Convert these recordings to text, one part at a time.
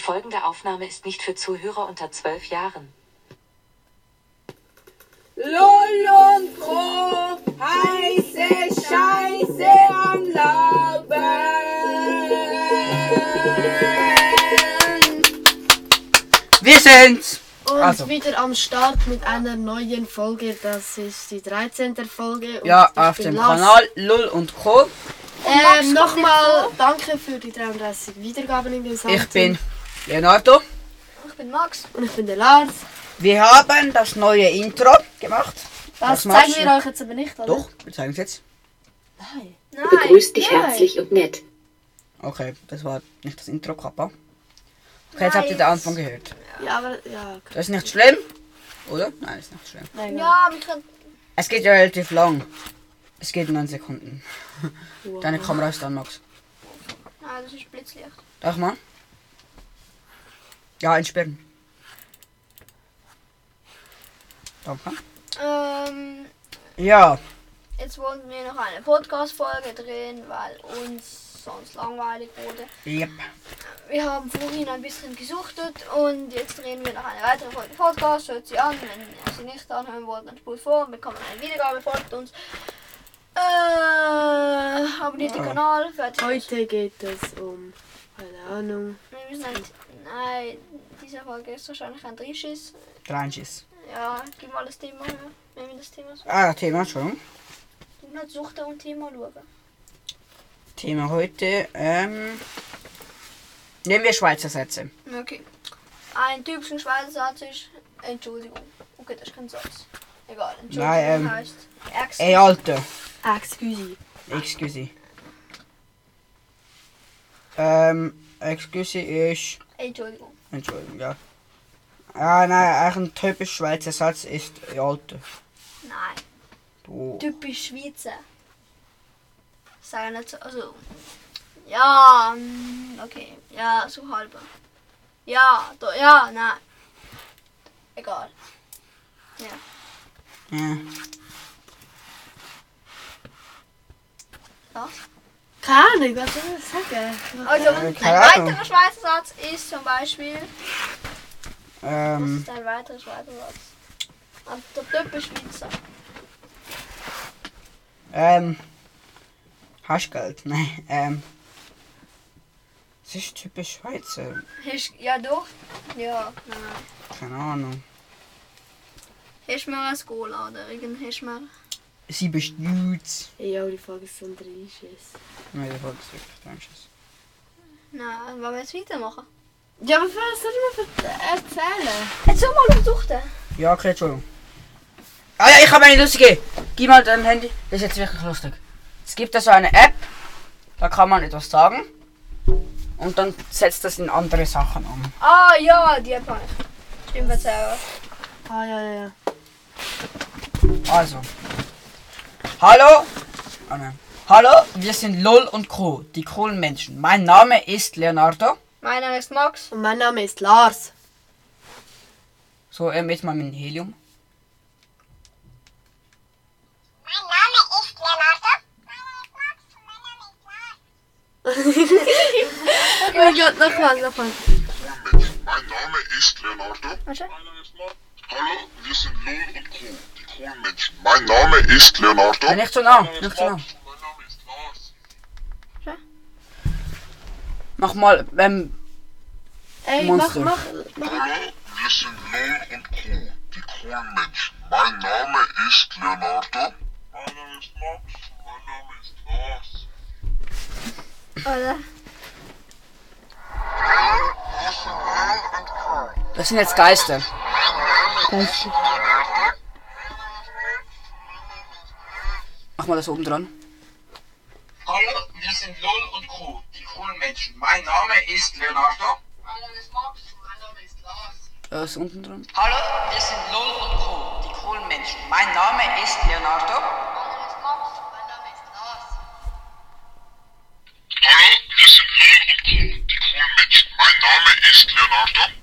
Folgende Aufnahme ist nicht für Zuhörer unter 12 Jahren. Lull und Pro, heiße Scheiße am Laufen. Wir sind's! Und Also. wieder am Start mit einer neuen Folge. Das ist die 13. Folge. Und Ja, auf dem Lars. Kanal Lull und Co. Ähm, Nochmal danke für die 33 Wiedergaben in den Ich bin Leonardo. Ich bin Max. Und ich bin der Lars. Wir haben das neue Intro gemacht. Das Was machst zeigen wir euch jetzt aber nicht, oder? Doch, wir zeigen es jetzt. Nein. Nein. Begrüßt dich nein. herzlich und nett. Okay, das war nicht das Intro, Kappa. Okay, jetzt habt ihr den. Anfang gehört. Ja, aber ja. okay. Das ist nicht schlimm, oder? Nein, ist nicht schlimm. Nein, Ja, aber ich kann. Es geht ja relativ lang. Es geht 9 Sekunden. Wow. Deine Kamera ist an, Max. Nein, das ist Blitzlicht. Darf mal? Ja, entsperren. Danke. Ähm, Ja, jetzt wollten wir noch eine Podcast-Folge drehen, weil uns sonst langweilig wurde. yep. Wir haben vorhin ein bisschen gesuchtet und jetzt drehen wir noch eine weitere Folge Podcast. Hört sie an, wenn ihr sie nicht anhören wollt, dann spult vor und bekommt eine Wiedergabe, folgt uns. Äh, abonniert den Ja. Kanal, fertig. Heute geht es um. Keine Ahnung. Wir müssen ein, nein, diese Folge ist wahrscheinlich ein Drischiss. Dreinschiss. Ja, gib mal das Thema her. Wenn wir das Thema suchen. Ah, Thema schon. Du musst suchen und Thema schauen. Thema heute, ähm. Nehmen wir Schweizer Sätze. Okay. Ein typischer Schweizer Satz ist Entschuldigung. Okay, das ist kein Satz. Egal, Entschuldigung Nein, ähm, heißt Excuse. Ey, Alter. Excuse. Excuse. Ähm, excuse ist. Entschuldigung. Entschuldigung, ja. Ah, nein, ein typisch Schweizer Satz ist ey, Alter. Nein. Du. Typisch Schweizer. Sagen nicht so, also. Ja, mm, okay. Ja, so halber. Ja, do, ja, nein. Egal. Ja. Ja. Was? Keine Ahnung, was soll ich sagen? Also, ein keine Ahnung. weiterer Schweizer Satz ist zum Beispiel. Was Ähm, ist ein weiterer Schweizer Satz? Ein der typisch Schweizer. ähm. Hast du Geld? Nein, ähm. Es ist typisch Schweizer. Hast, ja, doch. Ja, nein. Keine Ahnung. Hast du mir ein Cola oder irgend hast du mir. Sie bestützt. Ja, die Folge ist so ein Dreischiss. Nein, das war das wirklich Dreinschiss. Nein, wollen wir jetzt weitermachen? Ja, aber was soll ich mir erzählen? Jetzt soll mal suchen. Ja, okay, Entschuldigung. Ah ja, ich habe eine lustige. Gib mal dein Handy. Das ist jetzt wirklich lustig. Es gibt da so eine App, da kann man etwas sagen und dann setzt das in andere Sachen um. Ah, ja, die habe ich. Stimmt, erzähl. Ah, ja, ja, ja. Also. Hallo. Nein. Hallo, wir sind Lol und Co., die coolen Menschen. Mein Name ist Leonardo. Mein Name ist Max. Und mein Name ist Lars. So, ähm, jetzt mal mit Helium. Mein Name ist Leonardo. Oh mein Gott, nochmal, nochmal. Mein Name ist Leonardo. Warte. Hallo, wir sind Lol und Co. Die coolen Menschen. Mein Name ist Leonardo. Ja, nicht so nah, nicht so nah. Mein Name ist Lars. Mach mal, ähm, Ey, mach, Monster. mach, mach. Hallo, wir sind Lol und Co. Die coolen Menschen. Mein Name ist Leonardo. Mein Name ist Max. Mein Name ist Lars. Oder? das sind jetzt Geister. Mach mal das oben dran. Hallo, wir sind Lol und Co., die coolen Menschen. Mein Name ist Leonardo. Mein Name ist Max. Mein Name ist Lars. Das ist unten dran. Hallo, wir sind Lol und Co., die coolen Menschen. Mein Name ist Leonardo. Mein Name ist Max. Mein Name ist Lars. Hallo, wir sind Lol und Co. Die coolen Menschen. Mein Name ist Leonardo.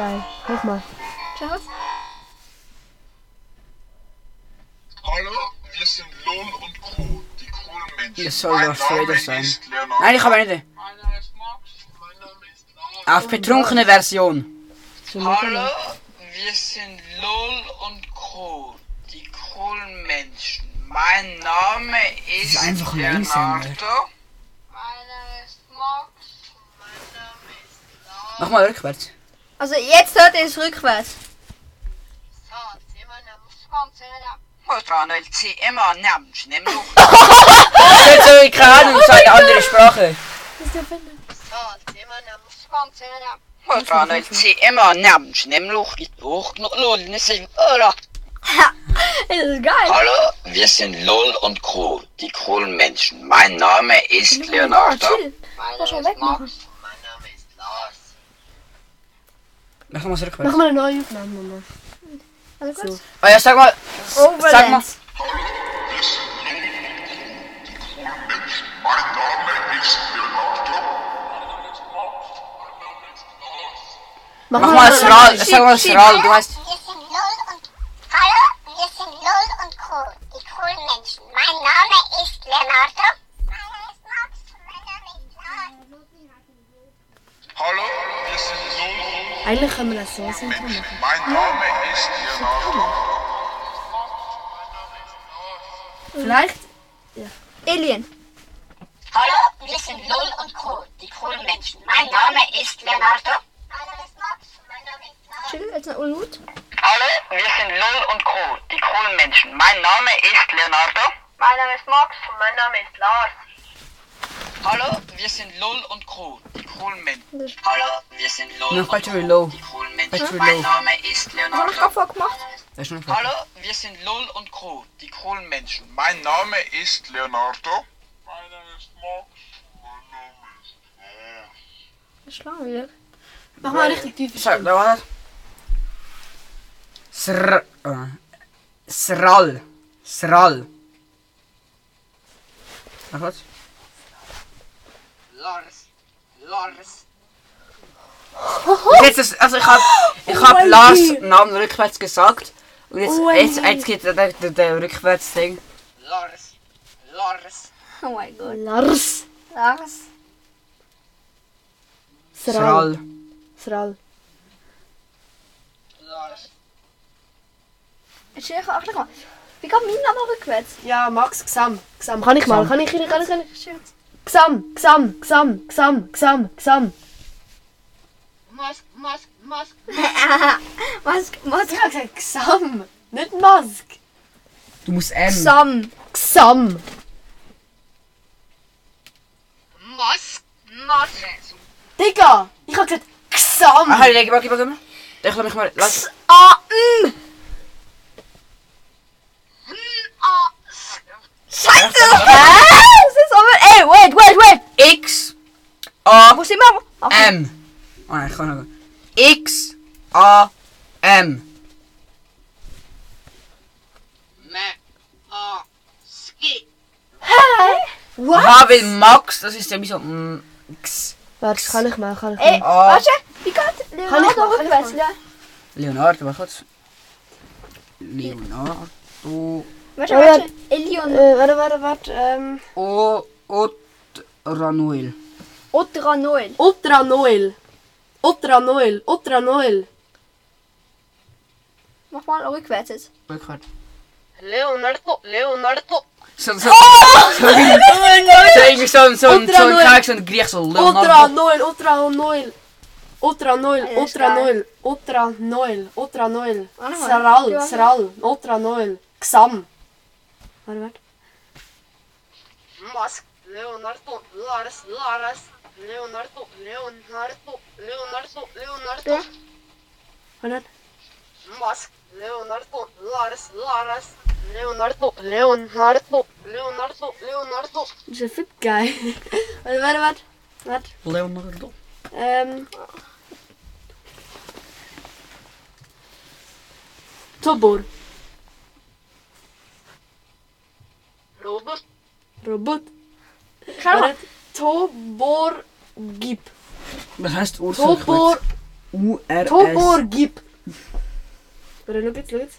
Geil. Nochmal. Ciao. Hallo, Menschen. soll mein Darth Vader Name sein. ist Leonardo. Nein, ich habe nicht. Mein Name ist Max. Mein Name ist Lars. Auf betrunkene Version. Hallo, wir sind Lol und Co. Die coolen Menschen. Mein Name ist, ist einfach ein. Leonardo. Mein Name ist Max. Mein Name ist Lars. Mach mal rückwärts. Also jetzt hört ihr es rückwärts. Jetzt so ich keine Ahnung, sag eine andere Sprache. Ich Lol, nicht sing, oder? Das ist geil. Hallo, wir sind Lol und Co. Die coolen Menschen. Mein Name ist Leonardo. chill. Name ist wegmachen. Mach mal rückwärts. Mach mal eine neue Aufnahme. Also gut. Oh ja, sag mal. Sag mal. Overland. Name ist Leonardo. Mach mal Sral. Sag mal Sral. Du heißt. Wir sind Lol und... Hallo, wir sind Lol und Co. Die coolen Menschen. Mein Name Eigentlich können wir das so. Mein Name ist Leonardo. Vielleicht Alien. Hallo, wir sind Lol und Co. Die coolen Menschen. Mein Name ist Leonardo. Mein Name ist Max. Mein Name ist Lars. Chill, jetzt noch ungut. Hallo, wir sind Lol und Co. Die coolen Menschen. Mein Name ist Leonardo. Mein Name ist Max. Und mein Name ist Lars. Hallo, wir sind Lol und Co. Die coolen Menschen. Hallo, Noch Battery Low. Battery Mein Low. Name ist Leonardo. davor gemacht? Das ist schon Hallo, wir sind Lol und Co. Die coolen Menschen. Mein Mein Name ist Leonardo. Mein Name ist Max. Mein Name ist Lars. Das ist lang wieder. mach mal richtig tief. Sag, da war das. Sr. äh, Sral. Sral. Mach was? Lars. Lars. Jetzt ist, also ich hab, ich hab Lars Namen rückwärts gesagt. Und jetzt, jetzt, jetzt geht der, der, der Rückwärts-Ding. Lars. Lars. Oh mein Gott. Lars. Lars. Sral. Sral. Sral. Lars. Chill, ach, schau mal. Wie geht mein Name rückwärts? Ja, Max, Xam. Xam. Kann ich mal? Xam. Kann ich, kann ich, kann ich? Kann ich? Chill. Xam, Xam, Xam, Xam, Xam, Xam. Mask, Mask, Mask. Was? Was? Ich hab gesagt Xam, nicht Mask. Du musst M. Sam. Xam. Mask, Mask. Digga, ich hab gesagt Xam. Ah, leg mal, gib mal. Ich lass mich mal, lass. A. M. Scheiße! Hä? Das ist aber. Ey, wait, wait, wait! X. A. Wo sind wir? M. Oh nein, ich kann noch. X. A. M. Me. A. Ski. What? Aha, weil Max, das ist ja wie so. mm, X. Warte, kann ich mal, kann ich Ey, mal. A. warte, wie geht Kann ich Leonardo mal, kann ich rückwärts? mal? Ja. Leonardo, was hat's? Leonardo. Warte, Oh, warte. Elion. Äh, warte, warte, warte. Ähm, O. Ot. Ranuel. Otra Noel. Ultra Noel. Ultra Noel. Ultra Noel. Mach mal rückwärts jetzt. Rückwärts. Leonardo, Leonardo. So, so, so, so, so, irgendwie so, ein- so, ein- Ultra so ein Noel. Kreis, so ein Griech, so Ultra Leonardo. Noel. Ultra Noel. Ultra Noel. Ja, ist Ultra geil. Noel. Ultra Noel. Ultra Noel. Warte mal. Sral. Ja. Sral. Ultra Noel. Xam. Warte, warte. Mask, Leonardo, Lars, Lars. Leonardo, Leonardo, Leonardo, Leonardo. Ja. Warte. Mask, Leonardo, Lars, Lars. Leonardo, Leonardo, Leonardo, Leonardo. Das ist ja fit geil. Warte, warte, warte. Warte. Leonardo. Ähm. Tobor. Robert, Robot. Schau mal. Warte. Tobor Gib. Was heißt Ursula? Tobor. U-R-S. Tobor Gib. Warte, schau jetzt, schau jetzt.